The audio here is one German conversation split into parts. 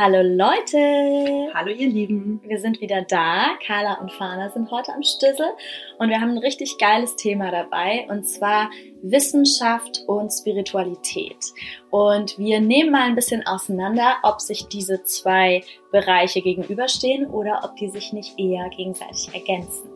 Hallo Leute! Hallo ihr Lieben! Wir sind wieder da. Carla und Fana sind heute am Stüssel und wir haben ein richtig geiles Thema dabei und zwar Wissenschaft und Spiritualität. Und wir nehmen mal ein bisschen auseinander, ob sich diese zwei Bereiche gegenüberstehen oder ob die sich nicht eher gegenseitig ergänzen.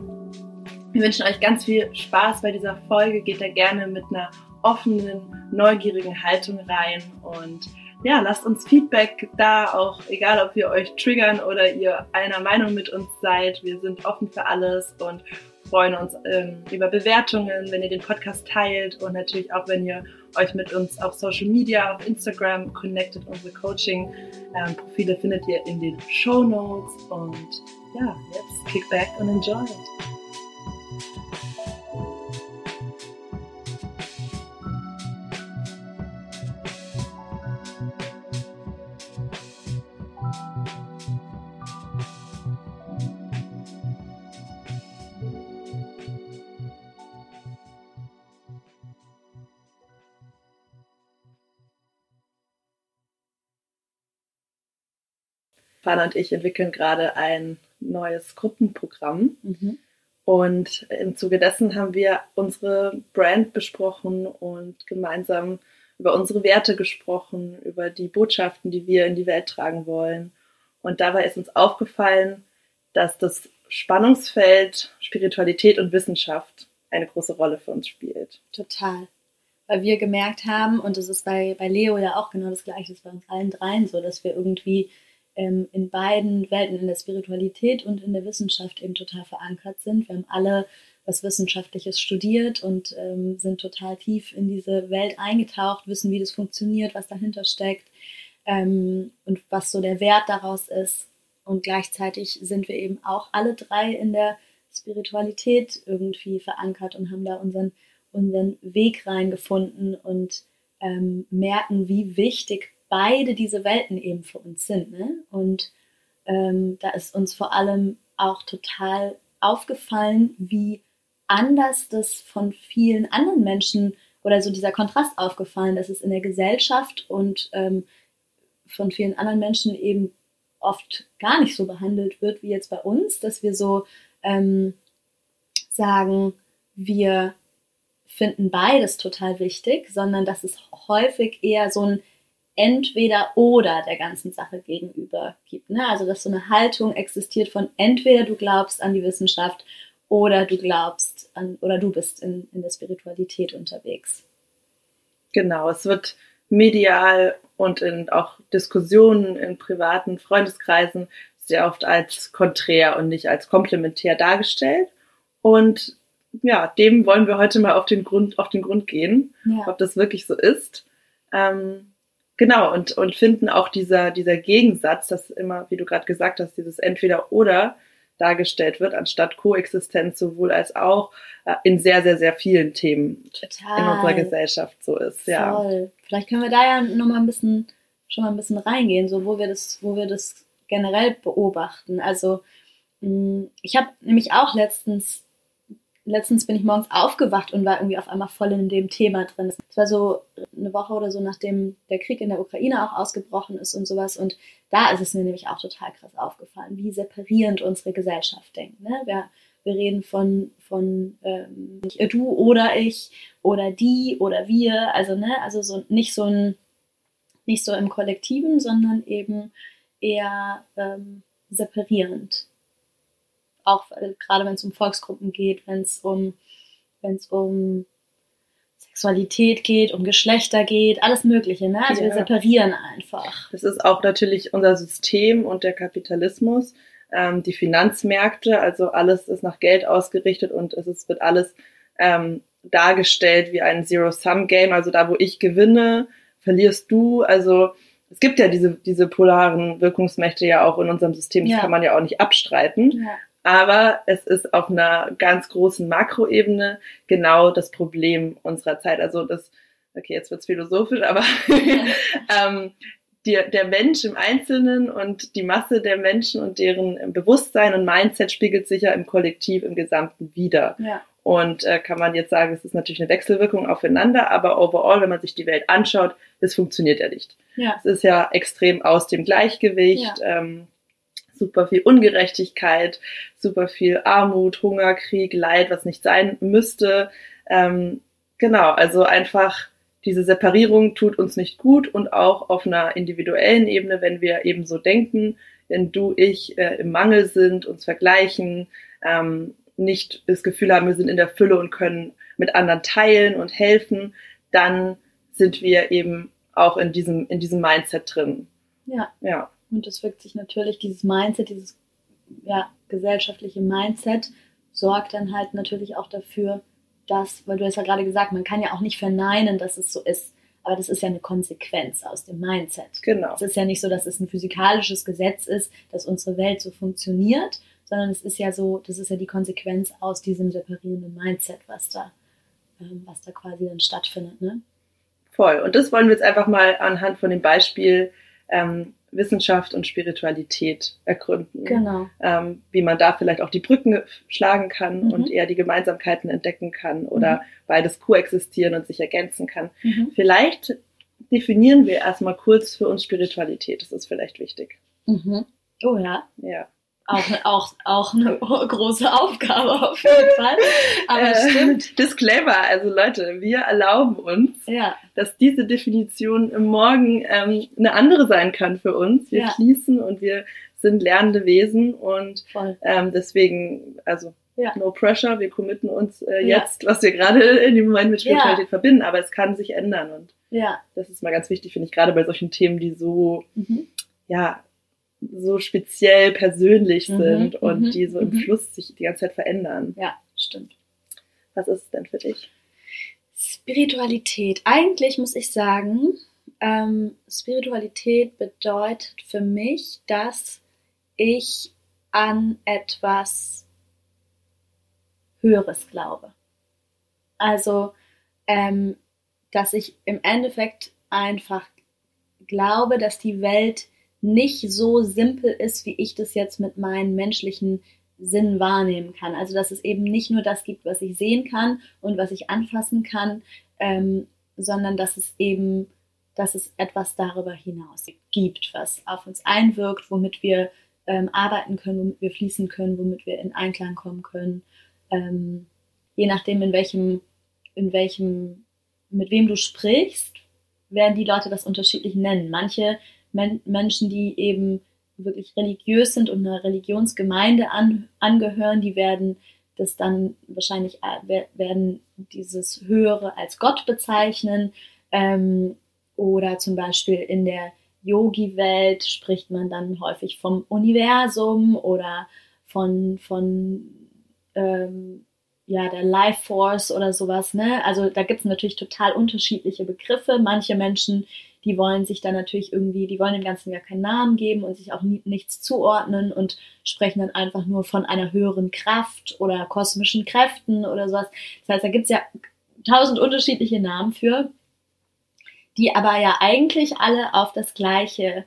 Wir wünschen euch ganz viel Spaß bei dieser Folge. Geht da gerne mit einer offenen, neugierigen Haltung rein und ja, lasst uns Feedback da, auch egal ob wir euch triggern oder ihr einer Meinung mit uns seid. Wir sind offen für alles und freuen uns ähm, über Bewertungen, wenn ihr den Podcast teilt und natürlich auch, wenn ihr euch mit uns auf Social Media, auf Instagram connectet. Unsere Coaching-Profile ähm, findet ihr in den Show Notes und ja, jetzt kick back and enjoy it. Fana und ich entwickeln gerade ein neues Gruppenprogramm. Mhm. Und im Zuge dessen haben wir unsere Brand besprochen und gemeinsam über unsere Werte gesprochen, über die Botschaften, die wir in die Welt tragen wollen. Und dabei ist uns aufgefallen, dass das Spannungsfeld Spiritualität und Wissenschaft eine große Rolle für uns spielt. Total. Weil wir gemerkt haben, und das ist bei, bei Leo ja auch genau das Gleiche, das ist bei uns allen dreien so, dass wir irgendwie ähm, in beiden Welten, in der Spiritualität und in der Wissenschaft eben total verankert sind. Wir haben alle was Wissenschaftliches studiert und ähm, sind total tief in diese Welt eingetaucht, wissen, wie das funktioniert, was dahinter steckt ähm, und was so der Wert daraus ist. Und gleichzeitig sind wir eben auch alle drei in der Spiritualität irgendwie verankert und haben da unseren, unseren Weg reingefunden und ähm, merken, wie wichtig beide diese Welten eben für uns sind. Ne? Und ähm, da ist uns vor allem auch total aufgefallen, wie anders das von vielen anderen Menschen oder so dieser Kontrast aufgefallen, dass es in der Gesellschaft und ähm, von vielen anderen Menschen eben oft gar nicht so behandelt wird wie jetzt bei uns, dass wir so ähm, sagen, wir finden beides total wichtig, sondern dass es häufig eher so ein entweder oder der ganzen Sache gegenüber gibt. Ne? Also dass so eine Haltung existiert von entweder du glaubst an die Wissenschaft oder du glaubst an oder du bist in, in der Spiritualität unterwegs. Genau, es wird medial und in auch Diskussionen in privaten Freundeskreisen sehr oft als konträr und nicht als komplementär dargestellt. Und ja, dem wollen wir heute mal auf den Grund, auf den Grund gehen, ja. ob das wirklich so ist. Ähm, Genau, und, und finden auch dieser, dieser Gegensatz, dass immer, wie du gerade gesagt hast, dieses Entweder-Oder dargestellt wird, anstatt Koexistenz sowohl als auch äh, in sehr, sehr, sehr vielen Themen Total. in unserer Gesellschaft so ist. Ja. Voll. Vielleicht können wir da ja nochmal ein bisschen, schon mal ein bisschen reingehen, so wo wir das, wo wir das generell beobachten. Also, mh, ich habe nämlich auch letztens letztens bin ich morgens aufgewacht und war irgendwie auf einmal voll in dem Thema drin. Es war so eine Woche oder so, nachdem der Krieg in der Ukraine auch ausgebrochen ist und sowas. Und da ist es mir nämlich auch total krass aufgefallen, wie separierend unsere Gesellschaft denkt. Ne? Wir, wir reden von, von ähm, du oder ich oder die oder wir. Also, ne, also so nicht so ein, nicht so im Kollektiven, sondern eben eher ähm, separierend auch äh, gerade wenn es um Volksgruppen geht, wenn es um, wenn es um Sexualität geht, um Geschlechter geht, alles Mögliche. Ne? Also ja. wir separieren einfach. Das ist auch natürlich unser System und der Kapitalismus, ähm, die Finanzmärkte, also alles ist nach Geld ausgerichtet und es ist, wird alles ähm, dargestellt wie ein Zero-Sum-Game, also da, wo ich gewinne, verlierst du. Also es gibt ja diese, diese polaren Wirkungsmächte ja auch in unserem System, das ja. kann man ja auch nicht abstreiten. Ja. Aber es ist auf einer ganz großen Makroebene genau das Problem unserer Zeit. Also das, okay, jetzt wird's philosophisch, aber ähm, die, der Mensch im Einzelnen und die Masse der Menschen und deren Bewusstsein und Mindset spiegelt sich ja im Kollektiv, im Gesamten wieder. Ja. Und äh, kann man jetzt sagen, es ist natürlich eine Wechselwirkung aufeinander, aber overall, wenn man sich die Welt anschaut, es funktioniert ja nicht. Ja. Es ist ja extrem aus dem Gleichgewicht, Ja. ähm, super viel Ungerechtigkeit, super viel Armut, Hunger, Krieg, Leid, was nicht sein müsste. Ähm, genau, also einfach diese Separierung tut uns nicht gut und auch auf einer individuellen Ebene, wenn wir eben so denken, wenn du, ich äh, im Mangel sind, uns vergleichen, ähm, nicht das Gefühl haben, wir sind in der Fülle und können mit anderen teilen und helfen, dann sind wir eben auch in diesem, in diesem Mindset drin. Ja. Ja, Und das wirkt sich natürlich, dieses Mindset, dieses ja, gesellschaftliche Mindset, sorgt dann halt natürlich auch dafür, dass, weil du hast ja gerade gesagt, man kann ja auch nicht verneinen, dass es so ist. Aber das ist ja eine Konsequenz aus dem Mindset. genau. Es ist ja nicht so, dass es ein physikalisches Gesetz ist, dass unsere Welt so funktioniert, sondern es ist ja so, das ist ja die Konsequenz aus diesem separierenden Mindset, was da, ähm, was da quasi dann stattfindet. Ne? Voll. Und das wollen wir jetzt einfach mal anhand von dem Beispiel ähm, Wissenschaft und Spiritualität ergründen. Genau. Ähm, wie man da vielleicht auch die Brücken schlagen kann Mhm. und eher die Gemeinsamkeiten entdecken kann oder beides koexistieren und sich ergänzen kann. Mhm. Vielleicht definieren wir erstmal kurz für uns Spiritualität. Das ist vielleicht wichtig. Mhm. Oh ja, Ja. Auch, auch, auch eine große Aufgabe auf jeden Fall. Aber Äh, stimmt. Disclaimer, also Leute, wir erlauben uns, Ja, dass diese Definition im Morgen ähm, eine andere sein kann für uns. Wir Ja. fließen und wir sind lernende Wesen und ähm, deswegen, also Ja. no pressure, wir committen uns äh, jetzt, was wir gerade in dem Moment mit. Spiritualität verbinden, aber es kann sich ändern und Ja. das ist mal ganz wichtig, finde ich, gerade bei solchen Themen, die so, Mhm. ja, so speziell persönlich Mhm, sind und mhm, die so im mhm. Fluss sich die ganze Zeit verändern. Ja, stimmt. Was ist es denn für dich? Spiritualität. Eigentlich muss ich sagen, ähm, Spiritualität bedeutet für mich, dass ich an etwas Höheres glaube. Also, ähm, dass ich im Endeffekt einfach glaube, dass die Welt nicht so simpel ist, wie ich das jetzt mit meinen menschlichen Sinn wahrnehmen kann. Also dass es eben nicht nur das gibt, was ich sehen kann und was ich anfassen kann, ähm, sondern dass es eben, dass es etwas darüber hinaus gibt, was auf uns einwirkt, womit wir ähm, arbeiten können, womit wir fließen können, womit wir in Einklang kommen können. Ähm, je nachdem, in welchem, in welchem, mit wem du sprichst, werden die Leute das unterschiedlich nennen. Manche Men Menschen, die eben wirklich religiös sind und einer Religionsgemeinde an, angehören, die werden das dann wahrscheinlich äh, werden dieses Höhere als Gott bezeichnen. Ähm, oder zum Beispiel in der Yogi-Welt spricht man dann häufig vom Universum oder von, von ähm, ja, der Life Force oder sowas. Ne? Also da gibt es natürlich total unterschiedliche Begriffe. Manche Menschen die wollen sich dann natürlich irgendwie, die wollen dem Ganzen ja keinen Namen geben und sich auch nie, nichts zuordnen und sprechen dann einfach nur von einer höheren Kraft oder kosmischen Kräften oder sowas. Das heißt, da gibt's ja tausend unterschiedliche Namen für, die aber ja eigentlich alle auf das Gleiche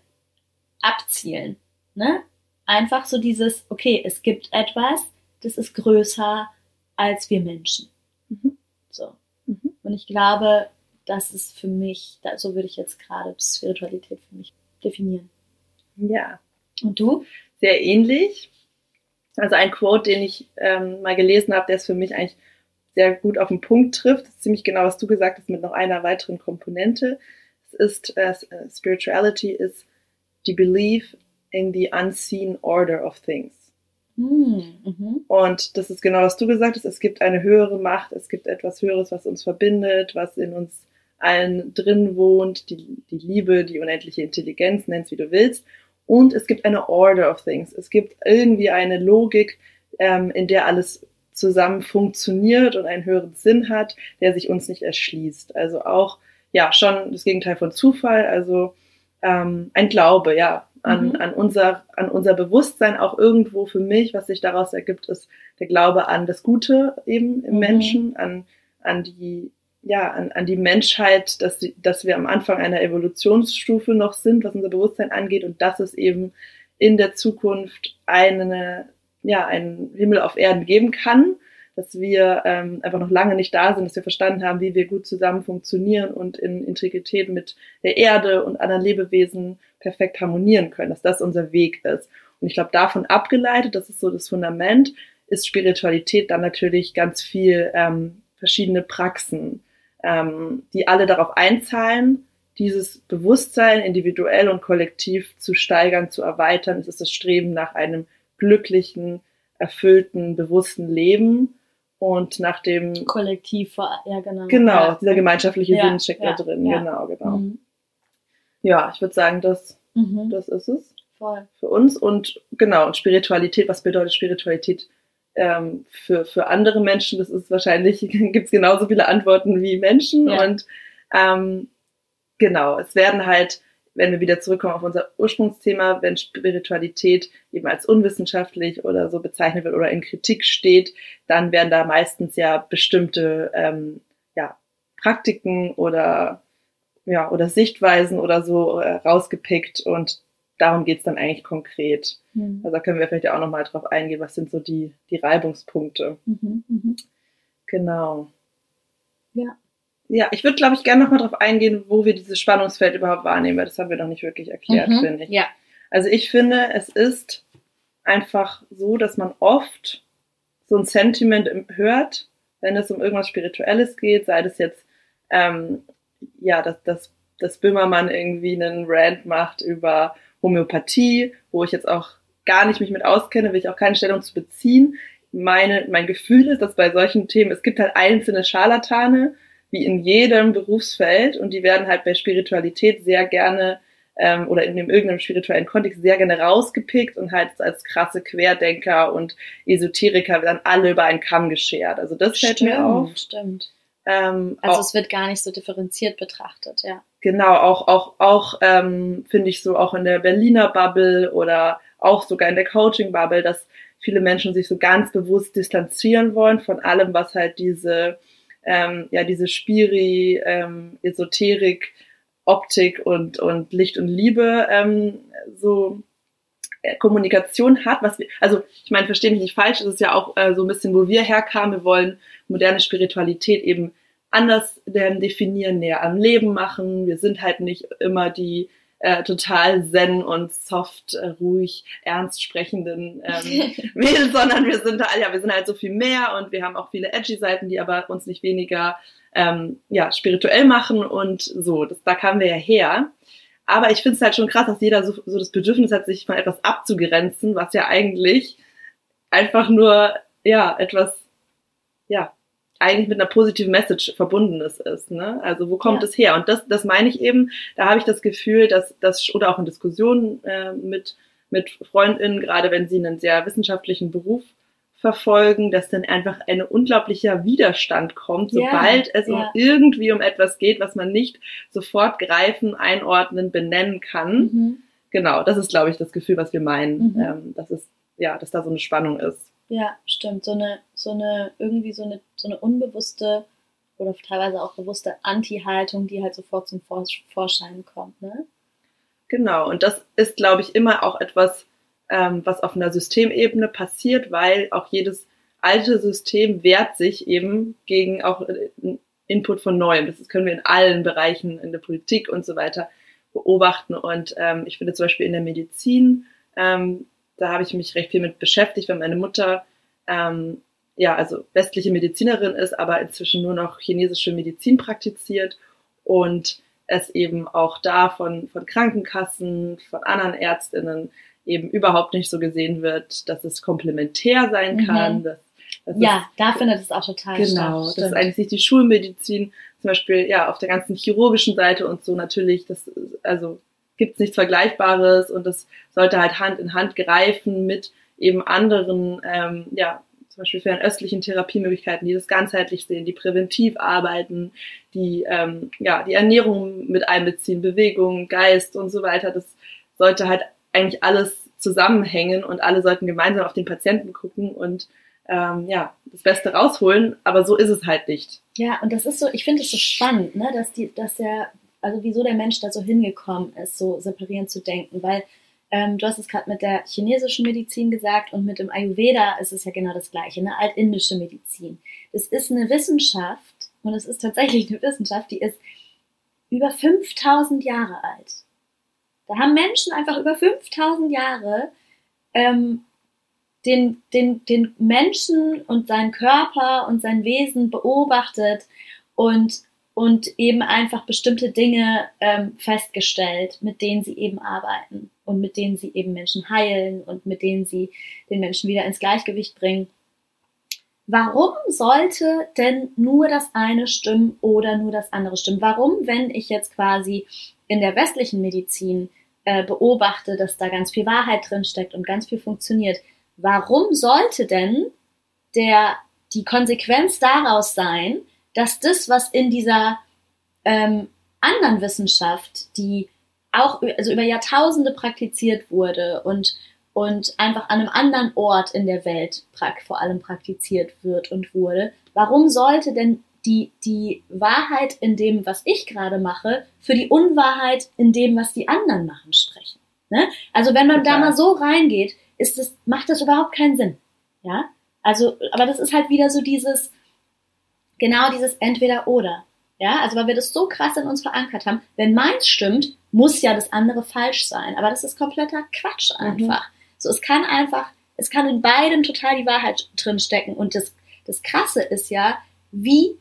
abzielen. Ne? Einfach so dieses, okay, es gibt etwas, das ist größer als wir Menschen. Mhm. So. Mhm. Und ich glaube, das ist für mich, so würde ich jetzt gerade Spiritualität für mich definieren. Ja. Und du? Sehr ähnlich. Also ein Quote, den ich ähm, mal gelesen habe, der es für mich eigentlich sehr gut auf den Punkt trifft. Das ist ziemlich genau, was du gesagt hast, mit noch einer weiteren Komponente. Es ist, äh, Spirituality is the belief in the unseen order of things. Hm, mhm. Und das ist genau, was du gesagt hast. Es gibt eine höhere Macht, es gibt etwas Höheres, was uns verbindet, was in uns allen drin wohnt, die, die Liebe, die unendliche Intelligenz, nenn's wie du willst. Und es gibt eine Order of Things. Es gibt irgendwie eine Logik, ähm, in der alles zusammen funktioniert und einen höheren Sinn hat, der sich uns nicht erschließt. Also auch, ja, schon das Gegenteil von Zufall, also ähm, ein Glaube, ja, an, Mhm. an, unser, an unser Bewusstsein auch irgendwo für mich, was sich daraus ergibt, ist der Glaube an das Gute eben im Mhm. Menschen, an, an die, ja, an, an die Menschheit, dass, die, dass wir am Anfang einer Evolutionsstufe noch sind, was unser Bewusstsein angeht und dass es eben in der Zukunft eine, ja, einen Himmel auf Erden geben kann. dass wir ähm, einfach noch lange nicht da sind, dass wir verstanden haben, wie wir gut zusammen funktionieren und in Integrität mit der Erde und anderen Lebewesen perfekt harmonieren können, dass das unser Weg ist. Und ich glaube, davon abgeleitet, das ist so das Fundament, ist Spiritualität dann natürlich ganz viel ähm, verschiedene Praxen, ähm, die alle darauf einzahlen, dieses Bewusstsein individuell und kollektiv zu steigern, zu erweitern. Es ist das Streben nach einem glücklichen, erfüllten, bewussten Leben und nach dem Kollektiv, ja genau. Genau, ja. dieser gemeinschaftliche ja, Sinn steckt ja, da drin, genau, genau. Mhm. Ja, ich würde sagen, das, mhm. das ist es. Voll. Für uns und genau, und Spiritualität, was bedeutet Spiritualität ähm, für, für andere Menschen? Das ist wahrscheinlich, gibt es genauso viele Antworten wie Menschen und ähm, genau, es werden halt wenn wir wieder zurückkommen auf unser Ursprungsthema, wenn Spiritualität eben als unwissenschaftlich oder so bezeichnet wird oder in Kritik steht, dann werden da meistens ja bestimmte ähm, ja, Praktiken oder ja oder Sichtweisen oder so äh, rausgepickt und darum geht's dann eigentlich konkret. Mhm. Also da können wir vielleicht ja auch nochmal drauf eingehen, was sind so die, die Reibungspunkte. Mhm, mh. Genau. Ja. Ja, ich würde, glaube ich, gerne nochmal drauf eingehen, wo wir dieses Spannungsfeld überhaupt wahrnehmen, weil das haben wir noch nicht wirklich erklärt, mhm, finde ich. Ja. Also ich finde, es ist einfach so, dass man oft so ein Sentiment hört, wenn es um irgendwas Spirituelles geht, sei das jetzt, ähm, ja, dass, dass, dass Böhmermann irgendwie einen Rant macht über Homöopathie, wo ich jetzt auch gar nicht mich mit auskenne, will ich auch keine Stellung zu beziehen. Meine, mein Gefühl ist, dass bei solchen Themen, es gibt halt einzelne Scharlatane, wie in jedem Berufsfeld und die werden halt bei Spiritualität sehr gerne ähm, oder in dem irgendeinem spirituellen Kontext sehr gerne rausgepickt und halt als krasse Querdenker und Esoteriker werden alle über einen Kamm geschert. Also das fällt stimmt, mir auf. Stimmt. Ähm, also auch, es wird gar nicht so differenziert betrachtet, ja. Genau, auch auch auch ähm, finde ich so auch in der Berliner Bubble oder auch sogar in der Coaching Bubble, dass viele Menschen sich so ganz bewusst distanzieren wollen von allem, was halt diese ähm, ja diese Spiri, ähm, Esoterik, Optik und, und Licht und Liebe ähm, so äh, Kommunikation hat, was wir, also ich meine, verstehe mich nicht falsch, es ist ja auch äh, so ein bisschen, wo wir herkamen, wir wollen moderne Spiritualität eben anders ähm, definieren, näher am Leben machen. Wir sind halt nicht immer die äh, total zen und soft, äh, ruhig, ernst sprechenden ähm, Mädels, sondern wir sind halt, ja, wir sind halt so viel mehr und wir haben auch viele edgy Seiten, die aber uns nicht weniger ähm, ja, spirituell machen und so. Das, da kamen wir ja her. Aber ich finde es halt schon krass, dass jeder so, so das Bedürfnis hat, sich von etwas abzugrenzen, was ja eigentlich einfach nur ja etwas ja eigentlich mit einer positiven Message verbundenes ist. Ne? Also wo kommt ja. es her? Und das, das meine ich eben, da habe ich das Gefühl, dass das, oder auch in Diskussionen äh, mit, mit FreundInnen, gerade wenn sie einen sehr wissenschaftlichen Beruf verfolgen, dass dann einfach ein unglaublicher Widerstand kommt, sobald ja, es ja. irgendwie um etwas geht, was man nicht sofort greifen, einordnen, benennen kann. Mhm. Genau, das ist, glaube ich, das Gefühl, was wir meinen, mhm. ähm, dass es, ja, dass da so eine Spannung ist. Ja, stimmt. So eine, so eine, irgendwie so eine, so eine unbewusste oder teilweise auch bewusste Anti-Haltung, die halt sofort zum Vorschein kommt, ne? Genau, und das ist, glaube ich, immer auch etwas, ähm, was auf einer Systemebene passiert, weil auch jedes alte System wehrt sich eben gegen auch äh, Input von Neuem. Das können wir in allen Bereichen, in der Politik und so weiter beobachten. Und ähm, ich finde zum Beispiel in der Medizin ähm, da habe ich mich recht viel mit beschäftigt, weil meine Mutter ähm, ja also westliche Medizinerin ist, aber inzwischen nur noch chinesische Medizin praktiziert und es eben auch da von, von Krankenkassen, von anderen Ärztinnen eben überhaupt nicht so gesehen wird, dass es komplementär sein mhm. kann. Mhm. Dass, dass ja, es, da findet es auch total genau, statt. Genau, dass eigentlich nicht die Schulmedizin zum Beispiel ja auf der ganzen chirurgischen Seite und so natürlich, das also gibt es nichts Vergleichbares und das sollte halt Hand in Hand greifen mit eben anderen, ähm, ja, zum Beispiel fernöstlichen Therapiemöglichkeiten, die das ganzheitlich sehen, die präventiv arbeiten, die ähm, ja die Ernährung mit einbeziehen, Bewegung, Geist und so weiter. Das sollte halt eigentlich alles zusammenhängen und alle sollten gemeinsam auf den Patienten gucken und ähm, ja, das Beste rausholen, aber so ist es halt nicht. Ja, und das ist so, ich finde es so spannend, ne, dass die, dass der also wieso der Mensch da so hingekommen ist, so separierend zu denken, weil Ähm, du hast es gerade mit der chinesischen Medizin gesagt und mit dem Ayurveda ist es ja genau das Gleiche, eine altindische Medizin. Es ist eine Wissenschaft und es ist tatsächlich eine Wissenschaft, die ist über 5000 Jahre alt. Da haben Menschen einfach über 5000 Jahre ähm, den, den, den Menschen und seinen Körper und sein Wesen beobachtet und, und eben einfach bestimmte Dinge ähm, festgestellt, mit denen sie eben arbeiten und mit denen sie eben Menschen heilen und mit denen sie den Menschen wieder ins Gleichgewicht bringen. Warum sollte denn nur das eine stimmen oder nur das andere stimmen? Warum, wenn ich jetzt quasi in der westlichen Medizin äh, beobachte, dass da ganz viel Wahrheit drin steckt und ganz viel funktioniert, warum sollte denn der, die Konsequenz daraus sein, dass das, was in dieser ähm, anderen Wissenschaft, die auch also über Jahrtausende praktiziert wurde und, und einfach an einem anderen Ort in der Welt vor allem praktiziert wird und wurde, warum sollte denn die, die Wahrheit in dem, was ich gerade mache, für die Unwahrheit in dem, was die anderen machen, sprechen? Ne? Also wenn man Total. da mal so reingeht, ist das, macht das überhaupt keinen Sinn. Ja? Also, aber das ist halt wieder so dieses, genau dieses entweder oder. Ja, also weil wir das so krass in uns verankert haben. Wenn meins stimmt, muss ja das andere falsch sein. Aber das ist kompletter Quatsch mhm. einfach. Mhm. So, es kann einfach, es kann in beiden total die Wahrheit drin stecken. Und das, das Krasse ist ja, wie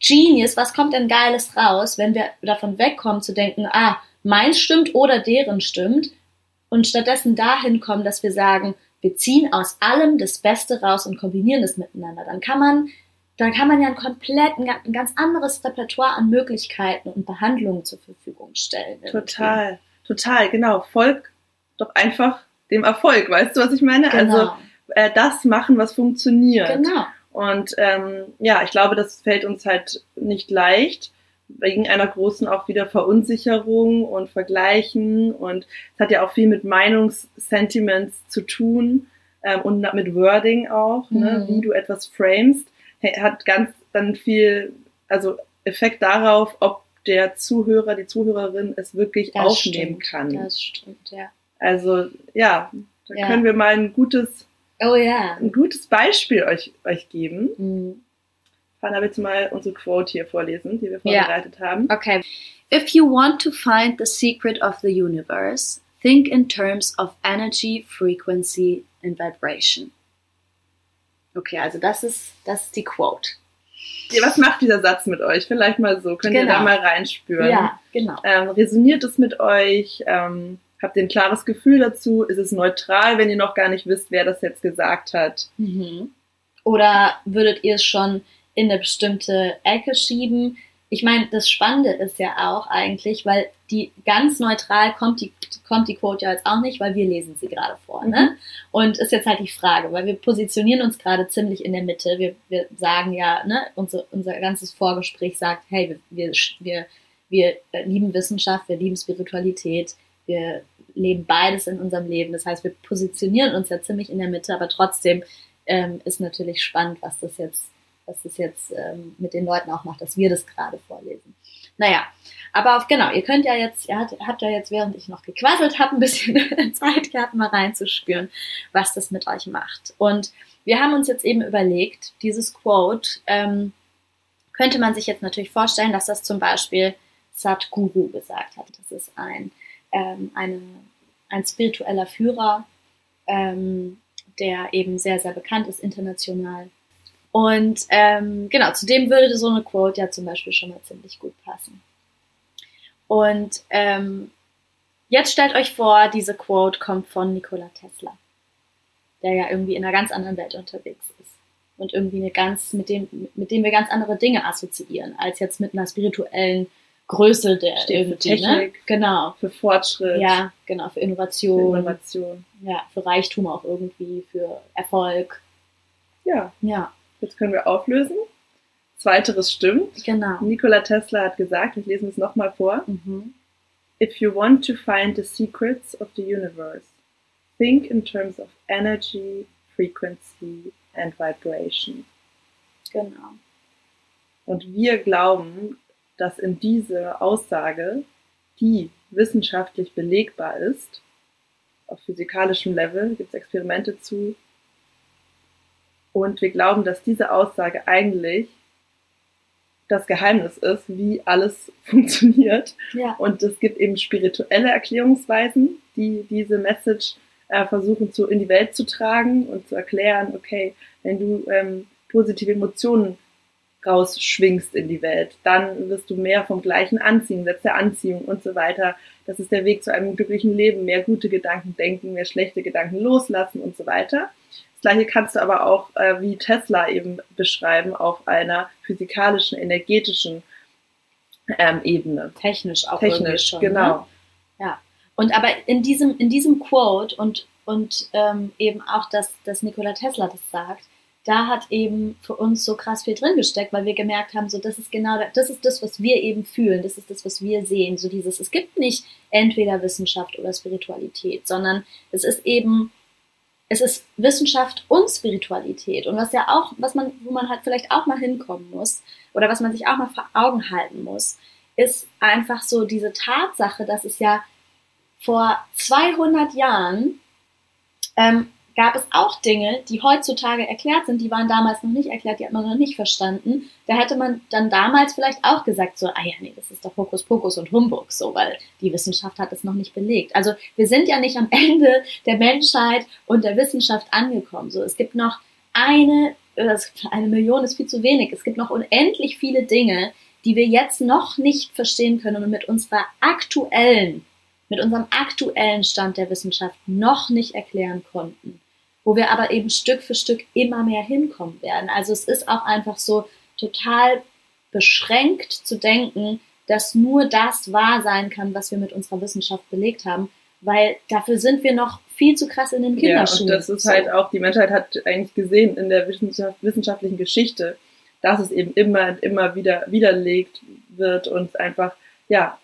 Genius, was kommt denn Geiles raus, wenn wir davon wegkommen zu denken, ah, meins stimmt oder deren stimmt, und stattdessen dahin kommen, dass wir sagen, wir ziehen aus allem das Beste raus und kombinieren es miteinander. Dann kann man, dann kann man ja ein komplett, ein ganz anderes Repertoire an Möglichkeiten und Behandlungen zur Verfügung stellen. Irgendwie. Total, total, genau. Folg doch einfach dem Erfolg, weißt du, was ich meine? Genau. Also äh, das machen, was funktioniert. Genau. Und ähm, ja, ich glaube, das fällt uns halt nicht leicht wegen einer großen auch wieder Verunsicherung und Vergleichen und es hat ja auch viel mit Meinungssentiments zu tun ähm, und mit Wording auch, ne, mhm. ne, wie du etwas framest, hat ganz dann viel, also Effekt darauf, ob der Zuhörer, die Zuhörerin es wirklich das aufnehmen stimmt, kann. Das stimmt, ja. Also ja, da ja. können wir mal ein gutes, oh, ja. ein gutes Beispiel euch, euch geben. Mhm. Fanna, willst du mal unsere Quote hier vorlesen, die wir vorbereitet ja. haben? Okay. If you want to find the secret of the universe, think in terms of energy, frequency and vibration. Okay, also das ist, das ist die Quote. Ja, was macht dieser Satz mit euch? Vielleicht mal so. Könnt genau. ihr da genau. mal reinspüren? Ja, genau. Ähm, resoniert es mit euch? Ähm, habt ihr ein klares Gefühl dazu? Ist es neutral, wenn ihr noch gar nicht wisst, wer das jetzt gesagt hat? Mhm. Oder würdet ihr es schon in eine bestimmte Ecke schieben. Ich meine, das Spannende ist ja auch eigentlich, weil die ganz neutral kommt die, kommt die Quote ja jetzt auch nicht, weil wir lesen sie gerade vor. Ne? Mhm. Und ist jetzt halt die Frage, weil wir positionieren uns gerade ziemlich in der Mitte. Wir, wir sagen ja, ne, unser, unser ganzes Vorgespräch sagt, hey, wir, wir, wir, wir lieben Wissenschaft, wir lieben Spiritualität, wir leben beides in unserem Leben. Das heißt, wir positionieren uns ja ziemlich in der Mitte, aber trotzdem ähm, ist natürlich spannend, was das jetzt was es jetzt ähm, mit den Leuten auch macht, dass wir das gerade vorlesen. Naja, aber auf, genau, ihr könnt ja jetzt, ihr habt, habt ja jetzt, während ich noch gequasselt habe, ein bisschen Zeit gehabt, mal reinzuspüren, was das mit euch macht. Und wir haben uns jetzt eben überlegt, dieses Quote ähm, könnte man sich jetzt natürlich vorstellen, dass das zum Beispiel Sadhguru gesagt hat. Das ist ein, ähm, eine, ein spiritueller Führer, ähm, der eben sehr, sehr bekannt ist international und ähm, genau, zu dem würde so eine Quote ja zum Beispiel schon mal ziemlich gut passen. Und ähm, jetzt stellt euch vor, diese Quote kommt von Nikola Tesla, der ja irgendwie in einer ganz anderen Welt unterwegs ist und irgendwie eine ganz, mit dem, mit dem wir ganz andere Dinge assoziieren, als jetzt mit einer spirituellen Größe der Steht für ne? Technik, ne? genau, für Fortschritt, ja, genau, für Innovation, für Innovation, ja, für Reichtum auch irgendwie, für Erfolg, ja, ja. Jetzt können wir auflösen. Zweiteres stimmt. Genau. Nikola Tesla hat gesagt, ich lese es nochmal vor. Mhm. If you want to find the secrets of the universe, think in terms of energy, frequency and vibration. Genau. Und wir glauben, dass in diese Aussage, die wissenschaftlich belegbar ist, auf physikalischem Level, gibt es Experimente zu. Und wir glauben, dass diese Aussage eigentlich das Geheimnis ist, wie alles funktioniert. Ja. Und es gibt eben spirituelle Erklärungsweisen, die diese Message äh, versuchen zu, in die Welt zu tragen und zu erklären, okay, wenn du ähm, positive Emotionen rausschwingst in die Welt, dann wirst du mehr vom Gleichen anziehen, Setz der Anziehung und so weiter. Das ist der Weg zu einem glücklichen Leben, mehr gute Gedanken denken, mehr schlechte Gedanken loslassen und so weiter. Das gleiche kannst du aber auch äh, wie Tesla eben beschreiben auf einer physikalischen, energetischen ähm, Ebene. Technisch auch. Technisch, schon, ne? genau. Ne? Ja. Und aber in diesem, in diesem Quote und, und ähm, eben auch, dass, dass Nikola Tesla das sagt, da hat eben für uns so krass viel drin gesteckt, weil wir gemerkt haben, so das ist genau das ist das, was wir eben fühlen, das ist das, was wir sehen, so dieses es gibt nicht entweder Wissenschaft oder Spiritualität, sondern es ist eben es ist Wissenschaft und Spiritualität. Und was ja auch, was man, wo man halt vielleicht auch mal hinkommen muss oder was man sich auch mal vor Augen halten muss, ist einfach so diese Tatsache, dass es ja vor 200 Jahren ähm, gab es auch Dinge, die heutzutage erklärt sind, die waren damals noch nicht erklärt, die hat man noch nicht verstanden. Da hätte man dann damals vielleicht auch gesagt, so, ah ja, nee, das ist doch Hokuspokus und Humbug, so, weil die Wissenschaft hat es noch nicht belegt. Also wir sind ja nicht am Ende der Menschheit und der Wissenschaft angekommen. So, es gibt noch eine, eine Million ist viel zu wenig. Es gibt noch unendlich viele Dinge, die wir jetzt noch nicht verstehen können und mit unserer aktuellen mit unserem aktuellen Stand der Wissenschaft noch nicht erklären konnten, wo wir aber eben Stück für Stück immer mehr hinkommen werden. Also es ist auch einfach so total beschränkt zu denken, dass nur das wahr sein kann, was wir mit unserer Wissenschaft belegt haben, weil dafür sind wir noch viel zu krass in den Kinderschuhen. Ja, und das ist halt auch, die Menschheit hat eigentlich gesehen in der Wissenschaft, wissenschaftlichen Geschichte, dass es eben immer und immer wieder widerlegt wird und einfach, ja,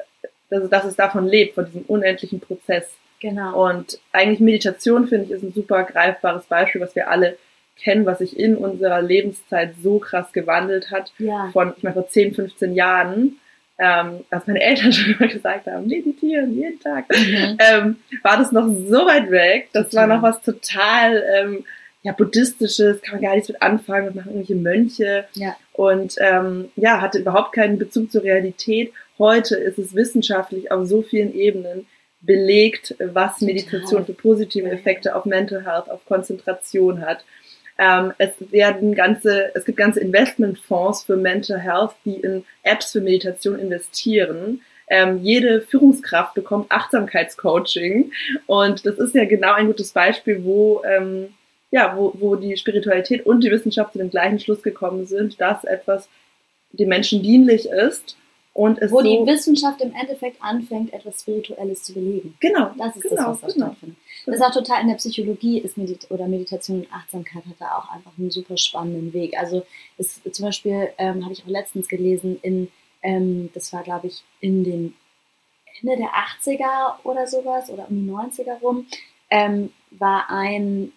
dass, dass es davon lebt, von diesem unendlichen Prozess. Genau. Und eigentlich Meditation, finde ich, ist ein super greifbares Beispiel, was wir alle kennen, was sich in unserer Lebenszeit so krass gewandelt hat. Ja. Von, ich meine, vor 10, 15 Jahren, ähm, als meine Eltern schon immer gesagt haben, meditieren jeden Tag, mhm. ähm, war das noch so weit weg. Das war noch was total ähm, ja, buddhistisches, kann man gar nichts mit anfangen, das machen irgendwelche Mönche. Ja. Und ähm, ja, hatte überhaupt keinen Bezug zur Realität. Heute ist es wissenschaftlich auf so vielen Ebenen belegt, was Meditation für positive Effekte auf Mental Health, auf Konzentration hat. Ähm, es werden ganze, es gibt ganze Investmentfonds für Mental Health, die in Apps für Meditation investieren. Ähm, jede Führungskraft bekommt Achtsamkeitscoaching und das ist ja genau ein gutes Beispiel, wo ähm, ja, wo, wo die Spiritualität und die Wissenschaft zu dem gleichen Schluss gekommen sind, dass etwas dem Menschen dienlich ist und es Wo so die Wissenschaft im Endeffekt anfängt, etwas Spirituelles zu belegen. Genau. Das ist genau, das, was da genau. stattfindet. Das ist auch total in der Psychologie ist Medit oder Meditation und Achtsamkeit hat da auch einfach einen super spannenden Weg. Also ist, zum Beispiel ähm, habe ich auch letztens gelesen in, ähm, das war glaube ich in den Ende der 80er oder sowas oder um die 90er rum, ähm, war ein,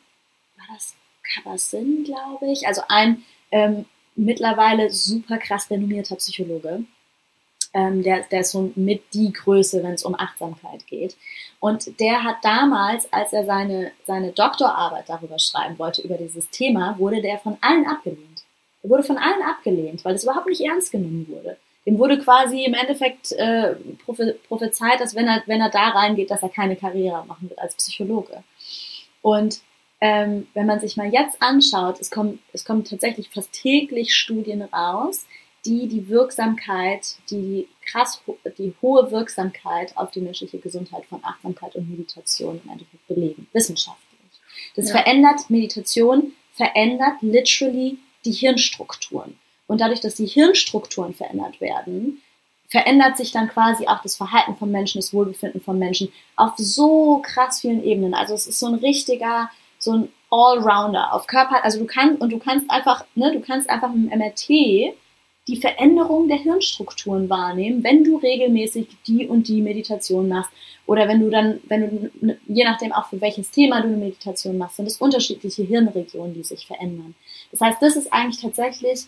war das Kabat-Zinn, glaube ich, also ein ähm, mittlerweile super krass renommierter Psychologe ähm, der, der ist so mit die Größe, wenn es um Achtsamkeit geht. Und der hat damals, als er seine, seine Doktorarbeit darüber schreiben wollte, über dieses Thema, wurde der von allen abgelehnt. Er wurde von allen abgelehnt, weil es überhaupt nicht ernst genommen wurde. Dem wurde quasi im Endeffekt äh, prophezeit, dass wenn er, wenn er da reingeht, dass er keine Karriere machen wird als Psychologe. Und ähm, wenn man sich mal jetzt anschaut, es kommen, es kommen tatsächlich fast täglich Studien raus, die die Wirksamkeit, die krass, die hohe Wirksamkeit auf die menschliche Gesundheit von Achtsamkeit und Meditation im Endeffekt belegen, wissenschaftlich. Das ja. verändert, Meditation verändert literally die Hirnstrukturen. Und dadurch, dass die Hirnstrukturen verändert werden, verändert sich dann quasi auch das Verhalten von Menschen, das Wohlbefinden von Menschen auf so krass vielen Ebenen. Also es ist so ein richtiger, so ein Allrounder auf Körper, also du kannst, und du kannst einfach, ne, du kannst einfach mit dem MRT die Veränderung der Hirnstrukturen wahrnehmen, wenn du regelmäßig die und die Meditation machst. Oder wenn du dann, wenn du, je nachdem auch für welches Thema du eine Meditation machst, sind es unterschiedliche Hirnregionen, die sich verändern. Das heißt, das ist eigentlich tatsächlich,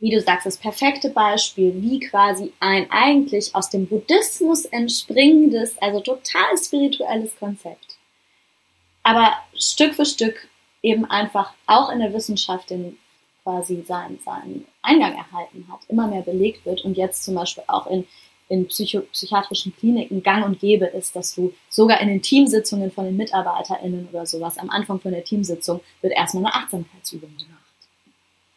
wie du sagst, das perfekte Beispiel, wie quasi ein eigentlich aus dem Buddhismus entspringendes, also total spirituelles Konzept aber Stück für Stück eben einfach auch in der Wissenschaft den quasi seinen, seinen Eingang erhalten hat, immer mehr belegt wird und jetzt zum Beispiel auch in, in Psycho psychiatrischen Kliniken gang und gäbe ist, dass du sogar in den Teamsitzungen von den MitarbeiterInnen oder sowas am Anfang von der Teamsitzung wird erstmal eine Achtsamkeitsübung gemacht.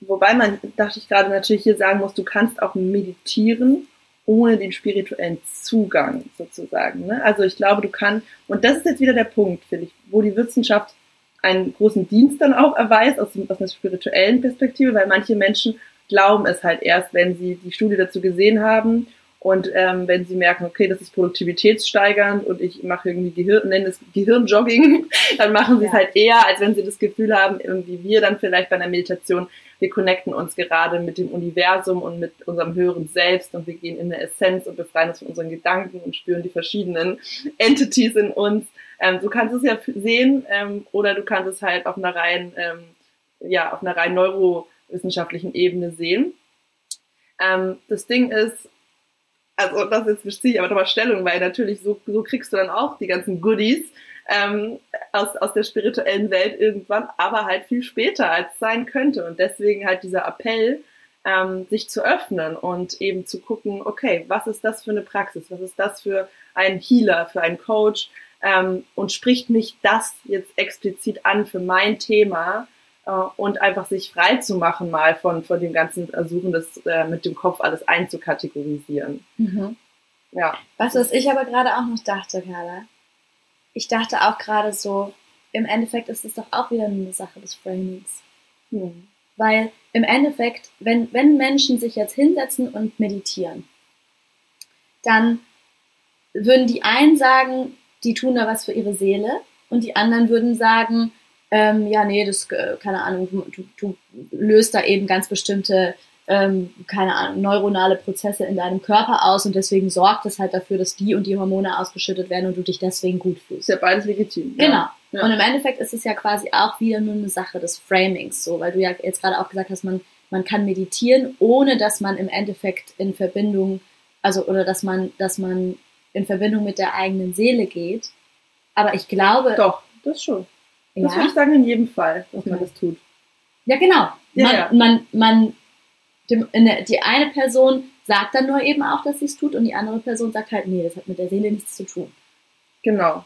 Wobei man, dachte ich gerade, natürlich hier sagen muss, du kannst auch meditieren ohne den spirituellen Zugang sozusagen. Ne? Also ich glaube, du kannst, und das ist jetzt wieder der Punkt, finde ich, wo die Wissenschaft einen großen Dienst dann auch erweist aus, aus einer spirituellen Perspektive, weil manche Menschen glauben es halt erst, wenn sie die Studie dazu gesehen haben und ähm, wenn sie merken, okay, das ist produktivitätssteigernd und ich mache irgendwie Gehirn, nenne es Gehirnjogging, dann machen sie ja. es halt eher, als wenn sie das Gefühl haben, irgendwie wir dann vielleicht bei einer Meditation, wir connecten uns gerade mit dem Universum und mit unserem höheren Selbst und wir gehen in eine Essenz und befreien uns von unseren Gedanken und spüren die verschiedenen Entities in uns. Ähm, du kannst es ja sehen ähm, oder du kannst es halt auf einer rein, ähm, ja, auf einer rein neurowissenschaftlichen Ebene sehen. Ähm, das Ding ist, also das ist beziehe ich aber nochmal Stellung, weil natürlich so, so kriegst du dann auch die ganzen Goodies ähm, aus, aus der spirituellen Welt irgendwann, aber halt viel später, als es sein könnte. Und deswegen halt dieser Appell, ähm, sich zu öffnen und eben zu gucken, okay, was ist das für eine Praxis, was ist das für ein Healer, für einen Coach, ähm, und spricht mich das jetzt explizit an für mein Thema äh, und einfach sich frei zu machen mal von, von dem ganzen Versuchen, das äh, mit dem Kopf alles einzukategorisieren. Mhm. Ja. Was, was ich aber gerade auch noch dachte, Carla, ich dachte auch gerade so, im Endeffekt ist es doch auch wieder eine Sache des Framings. Mhm. Weil im Endeffekt, wenn, wenn Menschen sich jetzt hinsetzen und meditieren, dann würden die einen sagen, die tun da was für ihre Seele und die anderen würden sagen, ähm, ja, nee, das, äh, keine Ahnung, du, du löst da eben ganz bestimmte, ähm, keine Ahnung, neuronale Prozesse in deinem Körper aus und deswegen sorgt es halt dafür, dass die und die Hormone ausgeschüttet werden und du dich deswegen gut fühlst. Ist ja beides legitim. Genau. Ja. Ja. Und im Endeffekt ist es ja quasi auch wieder nur eine Sache des Framings, so, weil du ja jetzt gerade auch gesagt hast, man, man kann meditieren, ohne dass man im Endeffekt in Verbindung, also, oder dass man, dass man in Verbindung mit der eigenen Seele geht. Aber ich glaube. Doch, das schon. Ja? Das würde ich sagen, in jedem Fall, dass man das tut. Ja, genau. Ja, man, man, man dem, der, die eine Person sagt dann nur eben auch, dass sie es tut und die andere Person sagt halt, nee, das hat mit der Seele nichts zu tun. Genau.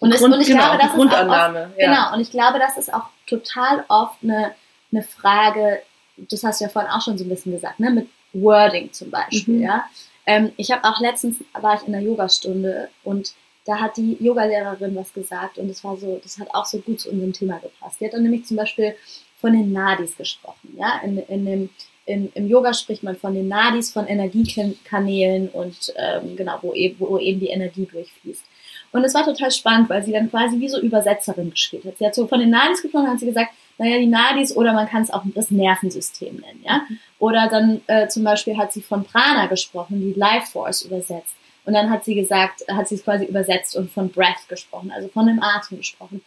Und, das, und ich genau, glaube, das Grundannahme, ist auch oft, ja. genau, und ich glaube, das ist auch total oft eine, eine Frage, das hast du ja vorhin auch schon so ein bisschen gesagt, ne, mit Wording zum Beispiel, mhm. ja. Ähm, ich habe auch letztens war ich in einer Yogastunde und da hat die Yogalehrerin was gesagt und das war so, das hat auch so gut zu unserem Thema gepasst. Die hat dann nämlich zum Beispiel von den Nadis gesprochen. Ja, in, in dem, in, im Yoga spricht man von den Nadis, von Energiekanälen und ähm, genau, wo eben, wo eben die Energie durchfließt. Und es war total spannend, weil sie dann quasi wie so Übersetzerin gespielt hat. Sie hat so von den Nadis gesprochen, hat sie gesagt, naja, die Nadis oder man kann es auch das Nervensystem nennen, ja. Oder dann äh, zum Beispiel hat sie von Prana gesprochen, die Life Force übersetzt. Und dann hat sie gesagt, hat sie es quasi übersetzt und von Breath gesprochen, also von dem Atem gesprochen.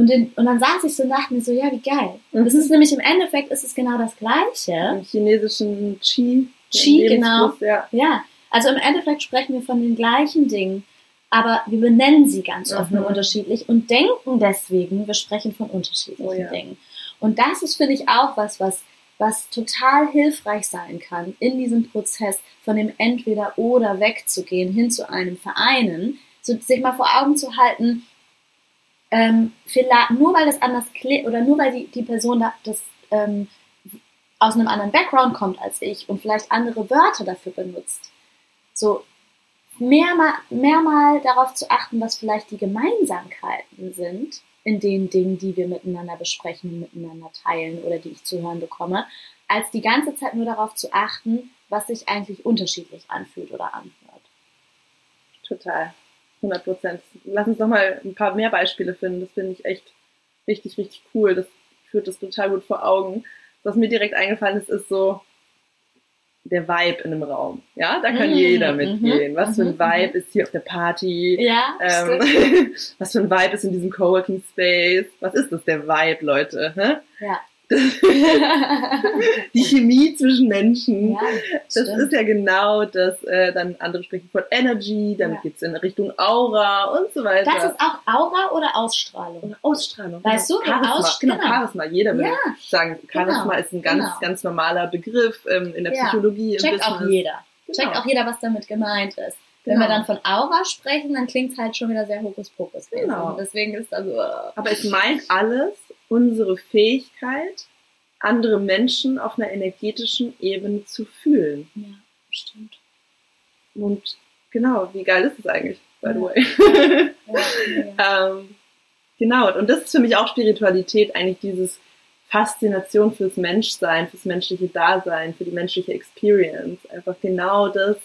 Und, den, und dann saß ich so und dachte mir so, ja, wie geil. Mhm. Das ist nämlich im Endeffekt ist es genau das Gleiche. Im chinesischen Qi. Qi, genau. Ja. ja. Also im Endeffekt sprechen wir von den gleichen Dingen aber wir benennen sie ganz oft mhm. unterschiedlich und denken deswegen, wir sprechen von unterschiedlichen oh, ja. Dingen. Und das ist, finde ich, auch was, was, was total hilfreich sein kann, in diesem Prozess von dem Entweder-Oder wegzugehen, hin zu einem Vereinen, so, sich mal vor Augen zu halten, ähm, vielleicht, nur weil das anders klingt oder nur weil die, die Person da, das ähm, aus einem anderen Background kommt als ich und vielleicht andere Wörter dafür benutzt. So, mehrmal, mehrmal darauf zu achten, was vielleicht die Gemeinsamkeiten sind in den Dingen, die wir miteinander besprechen, miteinander teilen oder die ich zu hören bekomme, als die ganze Zeit nur darauf zu achten, was sich eigentlich unterschiedlich anfühlt oder anhört. Total. 100 Prozent. Lass uns noch mal ein paar mehr Beispiele finden. Das finde ich echt richtig, richtig cool. Das führt das total gut vor Augen. Was mir direkt eingefallen ist, ist so, der Vibe in einem Raum. Ja, da kann mm, jeder mitgehen. Mm was für ein mhm, Vibe ist hier auf der Party? Ja, ähm, was für ein Vibe ist in diesem Coworking Space? Was ist das, der Vibe, Leute? Hä? Ja. die Chemie zwischen Menschen. Ja, das stimmt. ist ja genau das, äh, dann andere sprechen von Energy, damit Ja. geht's in Richtung Aura und so weiter. Das ist auch Aura oder Ausstrahlung? Oder Ausstrahlung. Weißt genau. du, wenn Charisma. Aus- genau, genau. Charisma. Jeder würde Ja, sagen, Charisma genau, ist ein ganz, genau. ganz normaler Begriff ähm, in der. Psychologie, checkt Business. auch jeder. Genau. Checkt auch jeder, was damit gemeint ist. Wenn Genau. wir dann von Aura sprechen, dann klingt es halt schon wieder sehr Hokuspokus. Genau. Deswegen ist das so. äh, Aber es meint alles unsere Fähigkeit, andere Menschen auf einer energetischen Ebene zu fühlen. Ja, stimmt. Und genau, wie geil ist es eigentlich, by the way? Ja. ähm, genau, und das ist für mich auch Spiritualität, eigentlich dieses Faszination fürs Menschsein, fürs menschliche Dasein, für die menschliche Experience. Einfach genau das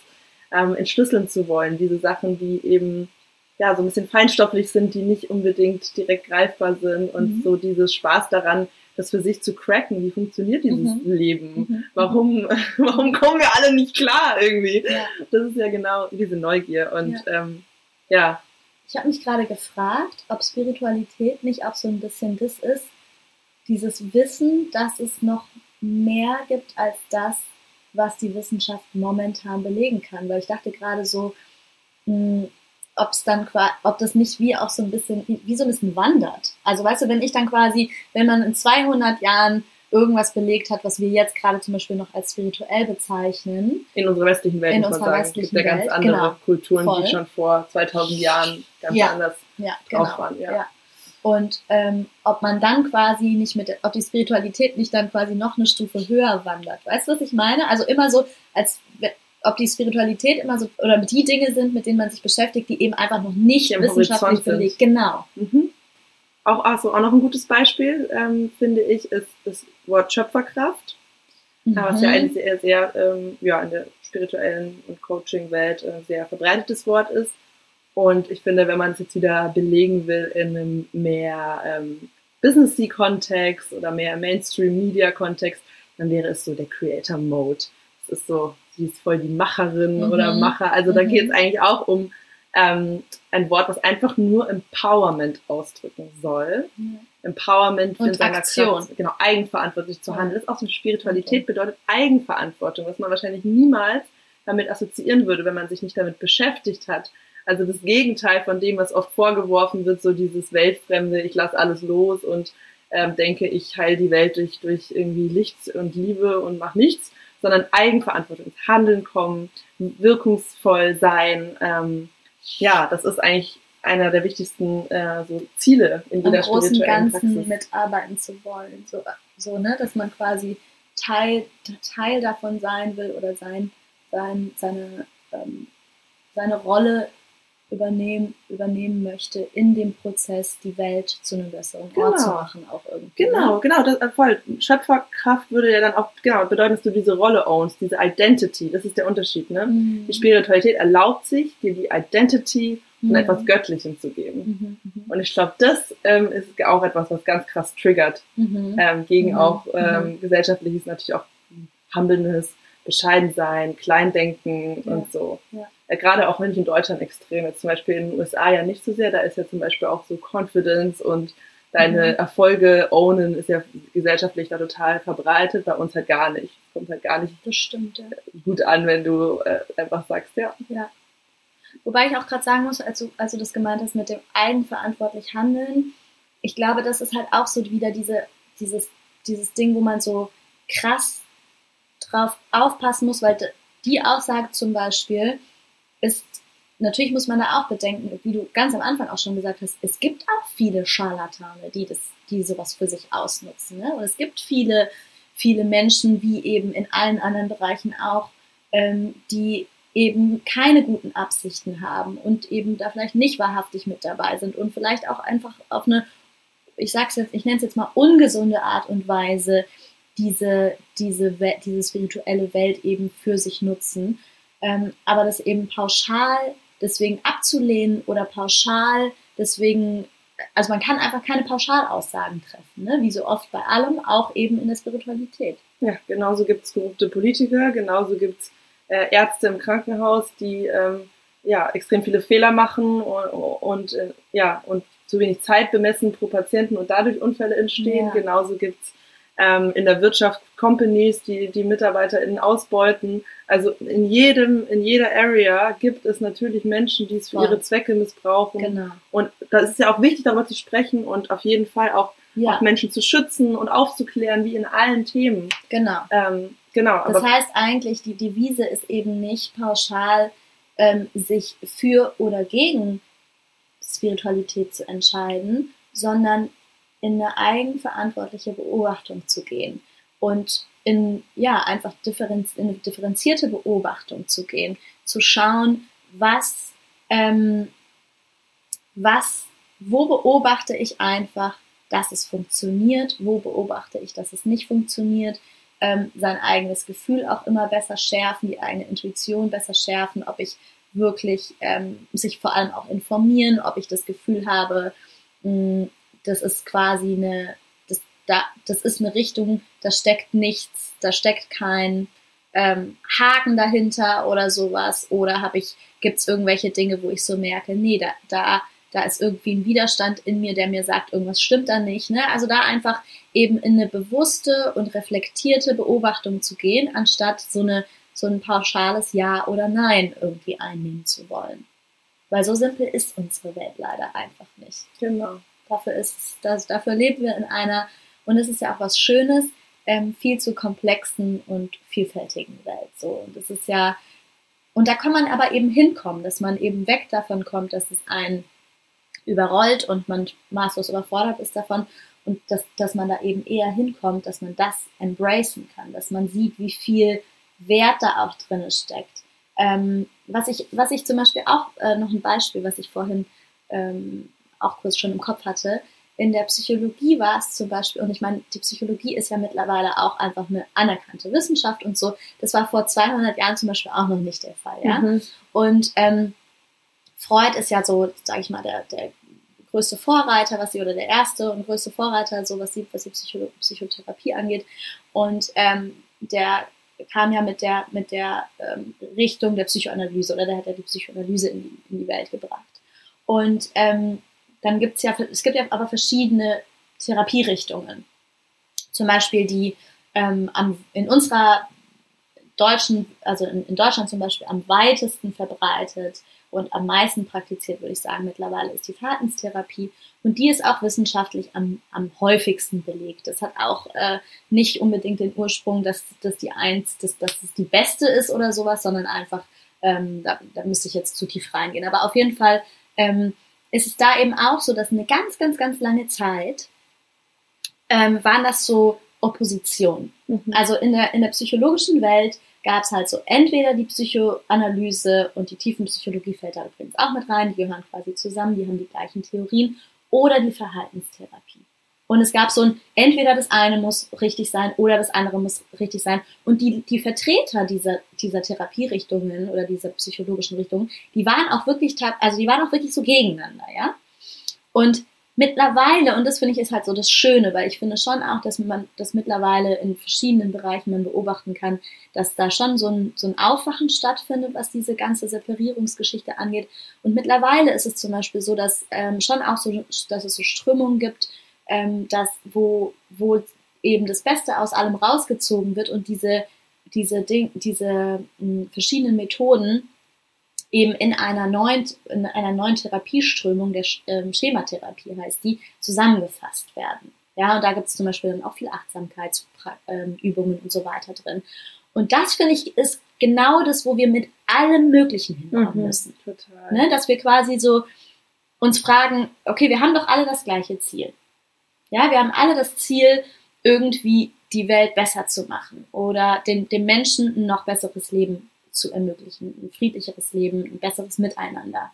ähm, entschlüsseln zu wollen, diese Sachen, die eben ja so ein bisschen feinstofflich sind, die nicht unbedingt direkt greifbar sind und Mhm. so dieses Spaß daran, das für sich zu cracken. Wie funktioniert dieses Mhm. Leben? Mhm. Warum, warum kommen wir alle nicht klar irgendwie? Ja. Das ist ja genau diese Neugier und ähm, ja, Ich habe mich gerade gefragt, ob Spiritualität nicht auch so ein bisschen das ist, dieses Wissen, dass es noch mehr gibt als das, was die Wissenschaft momentan belegen kann. Weil ich dachte gerade so, ob es dann ob das nicht wie auch so ein bisschen, wie, so ein bisschen wandert. Also weißt du, wenn ich dann quasi, wenn man in 200 Jahren irgendwas belegt hat, was wir jetzt gerade zum Beispiel noch als spirituell bezeichnen, in unserer westlichen Welt In muss man unserer sagen. Es gibt westlichen ja ganz Welt, andere genau. Kulturen, Voll. die schon vor 2000 Jahren ganz Ja. anders ja, drauf genau, waren. Ja. Und ähm, ob man dann quasi nicht mit, ob die Spiritualität nicht dann quasi noch eine Stufe höher wandert. Weißt du, was ich meine? Also immer so, als ob die Spiritualität immer so, oder die Dinge sind, mit denen man sich beschäftigt, die eben einfach noch nicht am wissenschaftlich belegt. Genau. Mhm. Auch, also auch noch ein gutes Beispiel, ähm, finde ich, ist das Wort Schöpferkraft, Mhm. was ja ein sehr, sehr, ähm, ja, in der spirituellen und Coaching-Welt äh, sehr verbreitetes Wort ist. Und ich finde, wenn man es jetzt wieder belegen will in einem mehr ähm, Businessy-Kontext oder mehr Mainstream-Media-Kontext, dann wäre es so der Creator-Mode. Es ist so, sie ist voll die Macherin Mhm. oder Macher. Also da Mhm. geht es eigentlich auch um ähm, ein Wort, was einfach nur Empowerment ausdrücken soll. Empowerment Und in seiner Aktion. Kraft, genau, eigenverantwortlich zu handeln. Das ist auch so Spiritualität bedeutet Eigenverantwortung, was man wahrscheinlich niemals damit assoziieren würde, wenn man sich nicht damit beschäftigt hat. Also das Gegenteil von dem, was oft vorgeworfen wird, so dieses Weltfremde, ich lasse alles los und ähm, denke, ich heile die Welt durch, durch irgendwie Licht und Liebe und mache nichts, sondern Eigenverantwortung, ins Handeln kommen, wirkungsvoll sein. Ähm, ja, das ist eigentlich einer der wichtigsten äh, so Ziele in jeder großen spirituellen Ganzen Praxis. mitarbeiten zu wollen. So, so, ne, dass man quasi Teil, Teil davon sein will oder sein, sein, seine, ähm, seine Rolle übernehmen, übernehmen möchte, in dem Prozess die Welt zu einem besseren Ort Genau. zu machen, auch irgendwie. Genau, Ne? genau, das, äh, voll. Schöpferkraft würde ja dann auch, genau, bedeuten, dass du diese Rolle ownst, diese Identity, das ist der Unterschied, ne? Mhm. Die Spiritualität erlaubt sich, dir die Identity von Mhm. etwas Göttlichem zu geben. Mhm, mhm, Und ich glaube, das ähm, ist auch etwas, was ganz krass triggert, mhm. ähm, gegen Mhm. auch ähm, gesellschaftliches, natürlich auch Humbleness, Bescheidensein, Kleindenken Ja. und so. Ja. Äh, Gerade auch wenn ich in Deutschland extrem, jetzt zum Beispiel in den USA ja nicht so sehr, da ist ja zum Beispiel auch so Confidence und deine Mhm. Erfolge ownen ist ja gesellschaftlich da total verbreitet, bei uns halt gar nicht. Kommt halt gar nicht Das stimmt, ja. gut an, wenn du äh, einfach sagst, ja. Ja. Wobei ich auch gerade sagen muss, als du, als du das gemeint hast mit dem eigenverantwortlich handeln, ich glaube, das ist halt auch so wieder diese, dieses, dieses Ding, wo man so krass drauf aufpassen muss, weil die Aussage zum Beispiel ist, natürlich muss man da auch bedenken, wie du ganz am Anfang auch schon gesagt hast, es gibt auch viele Scharlatane, die das, die sowas für sich ausnutzen. Ne? Und es gibt viele, viele Menschen, wie eben in allen anderen Bereichen auch, ähm, die eben keine guten Absichten haben und eben da vielleicht nicht wahrhaftig mit dabei sind und vielleicht auch einfach auf eine, ich sag's jetzt, ich nenne es jetzt mal ungesunde Art und Weise diese, diese, diese spirituelle Welt eben für sich nutzen. Ähm, aber das eben pauschal deswegen abzulehnen oder pauschal deswegen, also man kann einfach keine Pauschalaussagen treffen, ne? wie so oft bei allem, auch eben in der Spiritualität. Ja, genauso gibt's korrupte Politiker, genauso gibt's äh, Ärzte im Krankenhaus, die ähm, ja extrem viele Fehler machen und, und äh, ja und zu wenig Zeit bemessen pro Patienten und dadurch Unfälle entstehen. Ja. Genauso gibt's ähm, in der Wirtschaft Companies, die die MitarbeiterInnen ausbeuten. Also in jedem, in jeder Area gibt es natürlich Menschen, die es für Voll. ihre Zwecke missbrauchen. Genau. Und da ist es ja auch wichtig, darüber zu sprechen und auf jeden Fall auch, ja. auch Menschen zu schützen und aufzuklären, wie in allen Themen. Genau. Ähm, genau. Das heißt eigentlich, die Devise ist eben nicht pauschal, ähm, sich für oder gegen Spiritualität zu entscheiden, sondern in eine eigenverantwortliche Beobachtung zu gehen und in, ja, einfach differenz in eine differenzierte Beobachtung zu gehen, zu schauen, was, ähm, was, wo beobachte ich einfach, dass es funktioniert, wo beobachte ich, dass es nicht funktioniert, ähm, sein eigenes Gefühl auch immer besser schärfen, die eigene Intuition besser schärfen, ob ich wirklich ähm, sich vor allem auch informieren, ob ich das Gefühl habe, mh, das ist quasi eine, das, da, das ist eine Richtung, da steckt nichts, da steckt kein ähm, Haken dahinter oder sowas. Oder habe ich, gibt es irgendwelche Dinge, wo ich so merke, nee, da, da, da ist irgendwie ein Widerstand in mir, der mir sagt, irgendwas stimmt da nicht. Ne? Also da einfach eben in eine bewusste und reflektierte Beobachtung zu gehen, anstatt so eine so ein pauschales Ja oder Nein irgendwie einnehmen zu wollen. Weil so simpel ist unsere Welt leider einfach nicht. Genau. Dafür ist das, dafür leben wir in einer, und es ist ja auch was Schönes, ähm, viel zu komplexen und vielfältigen Welt. So. Und das ist ja, und da kann man aber eben hinkommen, dass man eben weg davon kommt, dass es einen überrollt und man maßlos überfordert ist davon und dass, dass man da eben eher hinkommt, dass man das embracen kann, dass man sieht, wie viel Wert da auch drin steckt. Ähm, was, ich, was ich zum Beispiel auch, äh, noch ein Beispiel, was ich vorhin ähm, auch kurz schon im Kopf hatte. In der Psychologie war es zum Beispiel, und ich meine, die Psychologie ist ja mittlerweile auch einfach eine anerkannte Wissenschaft und so. Das war vor 200 Jahren zum Beispiel auch noch nicht der Fall, ja. Mhm. Und ähm, Freud ist ja so, sage ich mal, der, der größte Vorreiter, was sie, oder der erste und größte Vorreiter, so was die, was die Psycho Psychotherapie angeht. Und ähm, der kam ja mit der, mit der ähm, Richtung der Psychoanalyse oder der hat ja die Psychoanalyse in die, in die Welt gebracht. Und ähm, dann gibt es ja, es gibt ja aber verschiedene Therapierichtungen. Zum Beispiel die ähm, am, in unserer deutschen, also in, in, Deutschland zum Beispiel am weitesten verbreitet und am meisten praktiziert, würde ich sagen, mittlerweile ist die Verhaltenstherapie. Und die ist auch wissenschaftlich am, am häufigsten belegt. Das hat auch äh, nicht unbedingt den Ursprung, dass, dass die eins, dass, dass es die beste ist oder sowas, sondern einfach, ähm, da, da müsste ich jetzt zu tief reingehen. Aber auf jeden Fall ähm, ist es da eben auch so, dass eine ganz, ganz, ganz lange Zeit ähm, waren das so Opposition. Mhm. Also in der, in der psychologischen Welt gab es halt so entweder die Psychoanalyse und die Tiefenpsychologie fällt da übrigens auch mit rein, die gehören quasi zusammen, die haben die gleichen Theorien, oder die Verhaltenstherapie. Und es gab so ein, entweder das eine muss richtig sein oder das andere muss richtig sein. Und die, die Vertreter dieser, dieser Therapierichtungen oder dieser psychologischen Richtungen, die waren auch wirklich, also die waren auch wirklich so gegeneinander, ja. Und mittlerweile, und das finde ich ist halt so das Schöne, weil ich finde schon auch, dass man das mittlerweile in verschiedenen Bereichen man beobachten kann, dass da schon so ein, so ein Aufwachen stattfindet, was diese ganze Separierungsgeschichte angeht. Und mittlerweile ist es zum Beispiel so, dass ähm, schon auch so, dass es so Strömungen gibt, ähm, dass, wo, wo eben das Beste aus allem rausgezogen wird und diese, diese, Ding, diese mh, hm, verschiedenen Methoden eben in einer neuen, in einer neuen Therapieströmung, der ähm, Schematherapie heißt die, zusammengefasst werden. Ja, und da gibt es zum Beispiel dann auch viel Achtsamkeitsübungen und so weiter drin. Und das finde ich ist genau das, wo wir mit allem Möglichen hinkommen mhm, müssen. Total. Ne, dass wir quasi so uns fragen, okay, wir haben doch alle das gleiche Ziel. Ja, wir haben alle das Ziel, irgendwie die Welt besser zu machen oder den, dem Menschen ein noch besseres Leben zu ermöglichen, ein friedlicheres Leben, ein besseres Miteinander.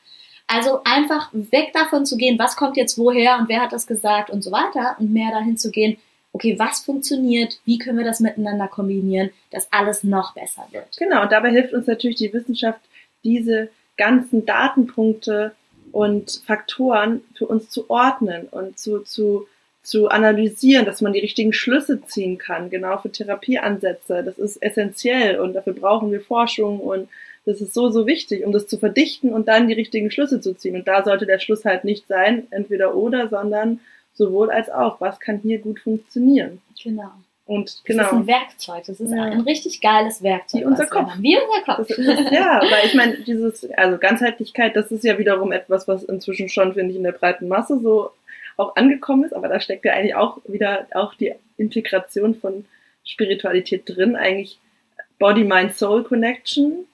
Also einfach weg davon zu gehen, was kommt jetzt woher und wer hat das gesagt und so weiter und mehr dahin zu gehen, okay, was funktioniert, wie können wir das miteinander kombinieren, dass alles noch besser wird. Genau, und dabei hilft uns natürlich die Wissenschaft, diese ganzen Datenpunkte und Faktoren für uns zu ordnen und zu, zu zu analysieren, dass man die richtigen Schlüsse ziehen kann, genau für Therapieansätze. Das ist essentiell und dafür brauchen wir Forschung und das ist so, so wichtig, um das zu verdichten und dann die richtigen Schlüsse zu ziehen. Und da sollte der Schluss halt nicht sein, entweder oder, sondern sowohl als auch. Was kann hier gut funktionieren? Genau. Und genau. Das ist ein Werkzeug. Das ist Ja. ein richtig geiles Werkzeug. Wie unser Kopf. Wie unser Kopf. Das ist, ja, weil ich meine, dieses, also Ganzheitlichkeit, das ist ja wiederum etwas, was inzwischen schon, finde ich, in der breiten Masse so auch angekommen ist, aber da steckt ja eigentlich auch wieder auch die Integration von Spiritualität drin, eigentlich Body-Mind-Soul-Connection,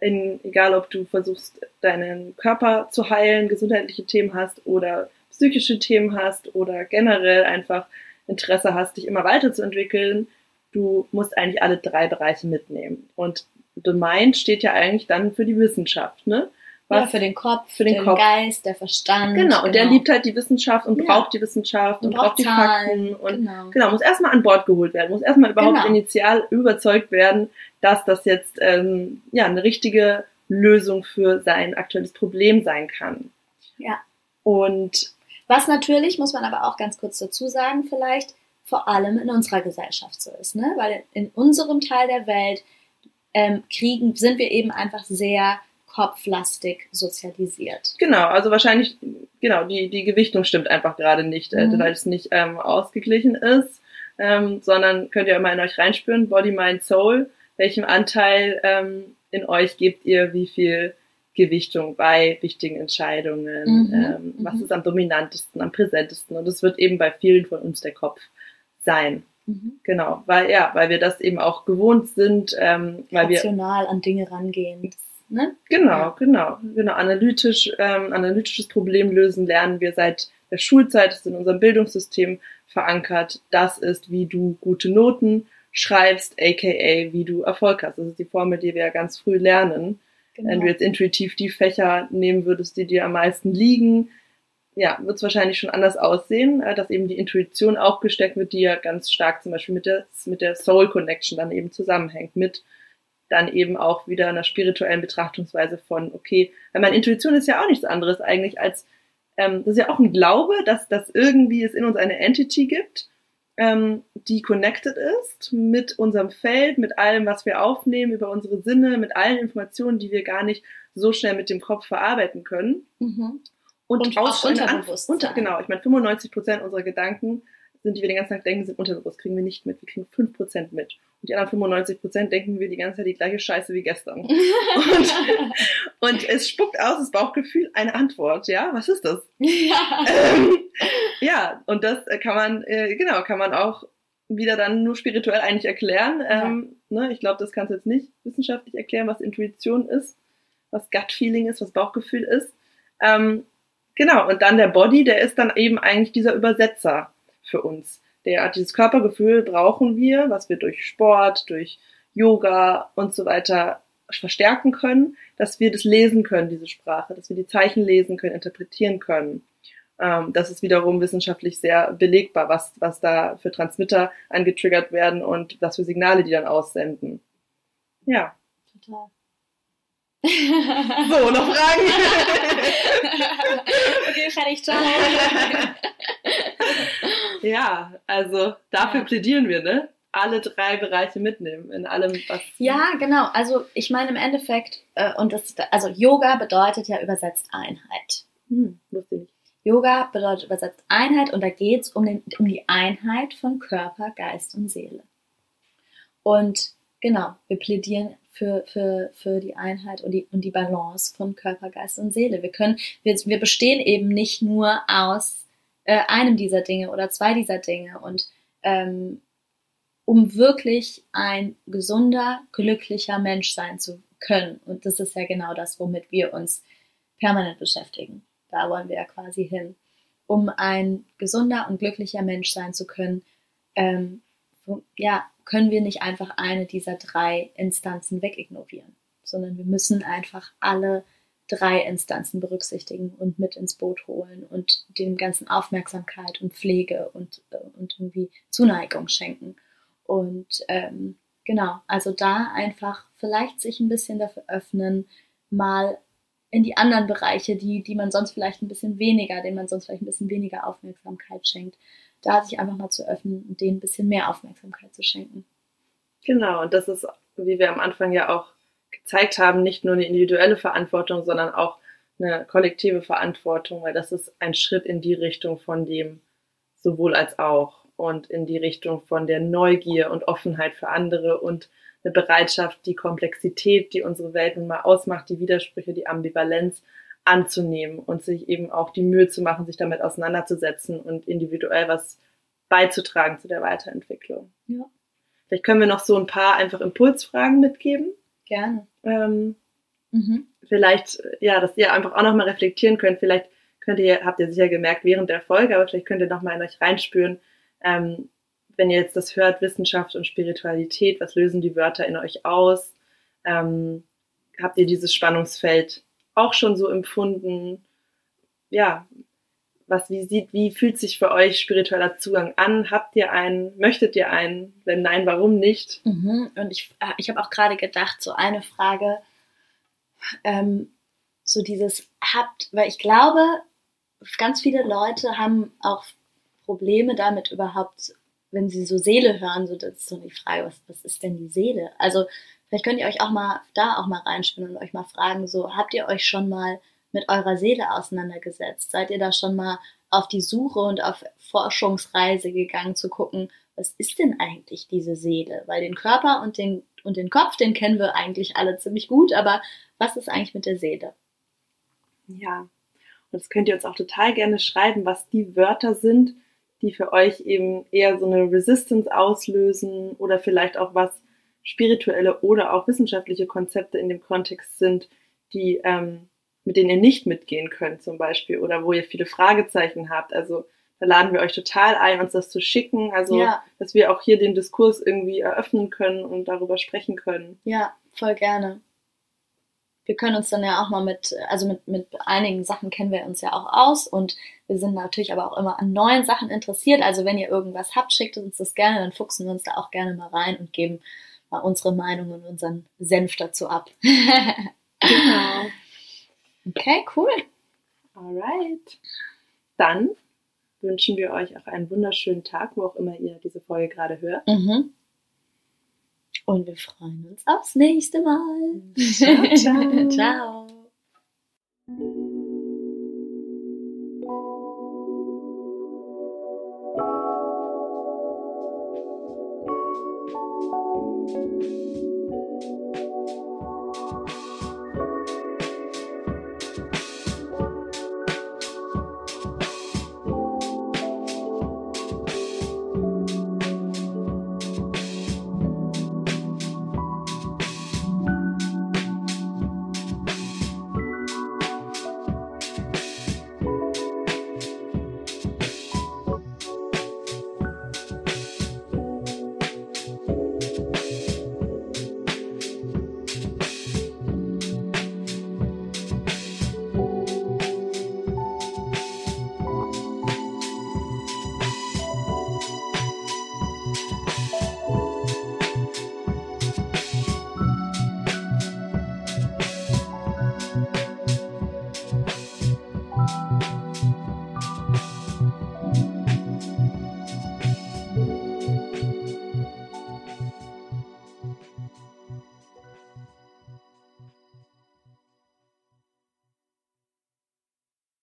in, egal ob du versuchst, deinen Körper zu heilen, gesundheitliche Themen hast oder psychische Themen hast oder generell einfach Interesse hast, dich immer weiterzuentwickeln, du musst eigentlich alle drei Bereiche mitnehmen. Und The Mind steht ja eigentlich dann für die Wissenschaft, ne? Ja, für den Kopf, für den den Kopf. Geist, der Verstand. Genau, und der liebt halt die Wissenschaft und Ja. braucht die Wissenschaft und, Und braucht die Fakten und genau. genau, muss erstmal an Bord geholt werden, muss erstmal überhaupt Genau. initial überzeugt werden, dass das jetzt ähm, ja eine richtige Lösung für sein aktuelles Problem sein kann. Ja. Und Was natürlich, muss man aber auch ganz kurz dazu sagen, vielleicht vor allem in unserer Gesellschaft so ist, ne? Weil in unserem Teil der Welt ähm, kriegen, sind wir eben einfach sehr kopflastig sozialisiert. genau, also wahrscheinlich, genau, die, die Gewichtung stimmt einfach gerade nicht, äh, Mhm. weil es nicht ähm, ausgeglichen ist, ähm, sondern könnt ihr immer in euch reinspüren, Body, Mind, Soul, welchem Anteil ähm, in euch gebt ihr wie viel Gewichtung bei wichtigen Entscheidungen, Mhm, ähm, was mhm. ist am dominantesten, am präsentesten und es wird eben bei vielen von uns der Kopf sein. Mhm. Genau, weil ja, weil wir das eben auch gewohnt sind, ähm, weil wir Rational an Dinge rangehen. Ne? Genau, genau, genau. Analytisch, ähm, analytisches Problem lösen lernen wir seit der Schulzeit, das ist in unserem Bildungssystem verankert. Das ist, wie du gute Noten schreibst, aka wie du Erfolg hast. Das ist die Formel, die wir ja ganz früh lernen. Genau. Wenn du jetzt intuitiv die Fächer nehmen würdest, die dir am meisten liegen, ja, wird es wahrscheinlich schon anders aussehen, äh, dass eben die Intuition auch gesteckt wird, die ja ganz stark zum Beispiel mit der, mit der Soul Connection dann eben zusammenhängt, mit dann eben auch wieder einer spirituellen Betrachtungsweise von, okay, weil meine Intuition ist ja auch nichts anderes eigentlich als, ähm, das ist ja auch ein Glaube, dass, dass irgendwie es in uns eine Entity gibt, ähm, die connected ist mit unserem Feld, mit allem, was wir aufnehmen, über unsere Sinne, mit allen Informationen, die wir gar nicht so schnell mit dem Kopf verarbeiten können. Mhm. Und, Und auch Unterbewusstsein. Unter, genau, ich meine, 95 Prozent unserer Gedanken sind, die wir den ganzen Tag denken, sind unterbewusst, kriegen wir nicht mit. Wir kriegen 5 Prozent mit. Und die anderen 95 Prozent denken wir die ganze Zeit die gleiche Scheiße wie gestern. Und, und es spuckt aus das Bauchgefühl eine Antwort, ja? Was ist das? ja. Ähm, ja, und das äh, kann man, äh, genau, kann man auch wieder dann nur spirituell eigentlich erklären. Ähm, ne, ich glaube, das kannst du jetzt nicht wissenschaftlich erklären, was Intuition ist, was Gut-Feeling ist, was Bauchgefühl ist. Ähm, genau, und dann der Body, der ist dann eben eigentlich dieser Übersetzer für uns. Der, dieses Körpergefühl brauchen wir, was wir durch Sport, durch Yoga und so weiter verstärken können, dass wir das lesen können, diese Sprache, dass wir die Zeichen lesen können, interpretieren können. Ähm, das ist wiederum wissenschaftlich sehr belegbar, was, was da für Transmitter angetriggert werden und was für Signale die dann aussenden. Ja. Total. So, noch Fragen? okay, fertig, ciao. ja, also dafür Ja. plädieren wir, ne? Alle drei Bereiche mitnehmen in allem, was. Ja, genau. Also ich meine im Endeffekt, äh, und das, also Yoga bedeutet ja übersetzt Einheit. Hm, wusste ich nicht. Yoga bedeutet übersetzt Einheit und da geht es um, den- um die Einheit von Körper, Geist und Seele. Und genau, wir plädieren für, für, für die Einheit und die, und die Balance von Körper, Geist und Seele. Wir können, wir, wir bestehen eben nicht nur aus äh, einem dieser Dinge oder zwei dieser Dinge und ähm, um wirklich ein gesunder, glücklicher Mensch sein zu können. Und das ist ja genau das, womit wir uns permanent beschäftigen. Da wollen wir ja quasi hin. Um ein gesunder und glücklicher Mensch sein zu können, ähm, ja, können wir nicht einfach eine dieser drei Instanzen wegignorieren, sondern wir müssen einfach alle drei Instanzen berücksichtigen und mit ins Boot holen und dem ganzen Aufmerksamkeit und Pflege und, äh, und irgendwie Zuneigung schenken. Und ähm, genau, also da einfach vielleicht sich ein bisschen dafür öffnen, mal in die anderen Bereiche, die, die man sonst vielleicht ein bisschen weniger, denen man sonst vielleicht ein bisschen weniger Aufmerksamkeit schenkt, da sich einfach mal zu öffnen und denen ein bisschen mehr Aufmerksamkeit zu schenken. Genau, und das ist, wie wir am Anfang ja auch gezeigt haben, nicht nur eine individuelle Verantwortung, sondern auch eine kollektive Verantwortung, weil das ist ein Schritt in die Richtung von dem sowohl als auch. und in die Richtung von der Neugier und Offenheit für andere und eine Bereitschaft, die Komplexität, die unsere Welt nun mal ausmacht, die Widersprüche, die Ambivalenz anzunehmen und sich eben auch die Mühe zu machen, sich damit auseinanderzusetzen und individuell was beizutragen zu der Weiterentwicklung. Ja. Vielleicht können wir noch so ein paar einfach Impulsfragen mitgeben. Gerne. Ähm, Mhm. vielleicht, ja, dass ihr einfach auch nochmal reflektieren könnt. Vielleicht könnt ihr, habt ihr sicher gemerkt während der Folge, aber vielleicht könnt ihr nochmal in euch reinspüren, ähm, wenn ihr jetzt das hört, Wissenschaft und Spiritualität, was lösen die Wörter in euch aus? Ähm, habt ihr dieses Spannungsfeld auch schon so empfunden? Ja, was, wie sieht, wie fühlt sich für euch spiritueller Zugang an? Habt ihr einen? Möchtet ihr einen? Wenn nein, warum nicht? Mhm. Und ich, äh, ich habe auch gerade gedacht, so eine Frage, ähm, so dieses habt, weil ich glaube, ganz viele Leute haben auch Probleme damit überhaupt, wenn sie so Seele hören, so das ist so die Frage, was, was ist denn die Seele? Also vielleicht könnt ihr euch auch mal da auch mal reinspinnen und euch mal fragen, so habt ihr euch schon mal mit eurer Seele auseinandergesetzt? Seid ihr da schon mal auf die Suche und auf Forschungsreise gegangen zu gucken, was ist denn eigentlich diese Seele? Weil den Körper und den, und den Kopf, den kennen wir eigentlich alle ziemlich gut, aber was ist eigentlich mit der Seele? Ja. Und das könnt ihr uns auch total gerne schreiben, was die Wörter sind, die für euch eben eher so eine Resistance auslösen oder vielleicht auch was spirituelle oder auch wissenschaftliche Konzepte in dem Kontext sind, die ähm, mit denen ihr nicht mitgehen könnt zum Beispiel oder wo ihr viele Fragezeichen habt. Also da laden wir euch total ein, uns das zu schicken, also Ja. dass wir auch hier den Diskurs irgendwie eröffnen können und darüber sprechen können. Ja, voll gerne. Wir können uns dann ja auch mal mit, also mit, mit einigen Sachen kennen wir uns ja auch aus und wir sind natürlich aber auch immer an neuen Sachen interessiert. Also wenn ihr irgendwas habt, schickt uns das gerne, dann fuchsen wir uns da auch gerne mal rein und geben mal unsere Meinung und unseren Senf dazu ab. Genau. Okay, cool. Alright. Dann wünschen wir euch auch einen wunderschönen Tag, wo auch immer ihr diese Folge gerade hört. Mhm. Und wir freuen uns aufs nächste Mal. Ciao, ciao. ciao.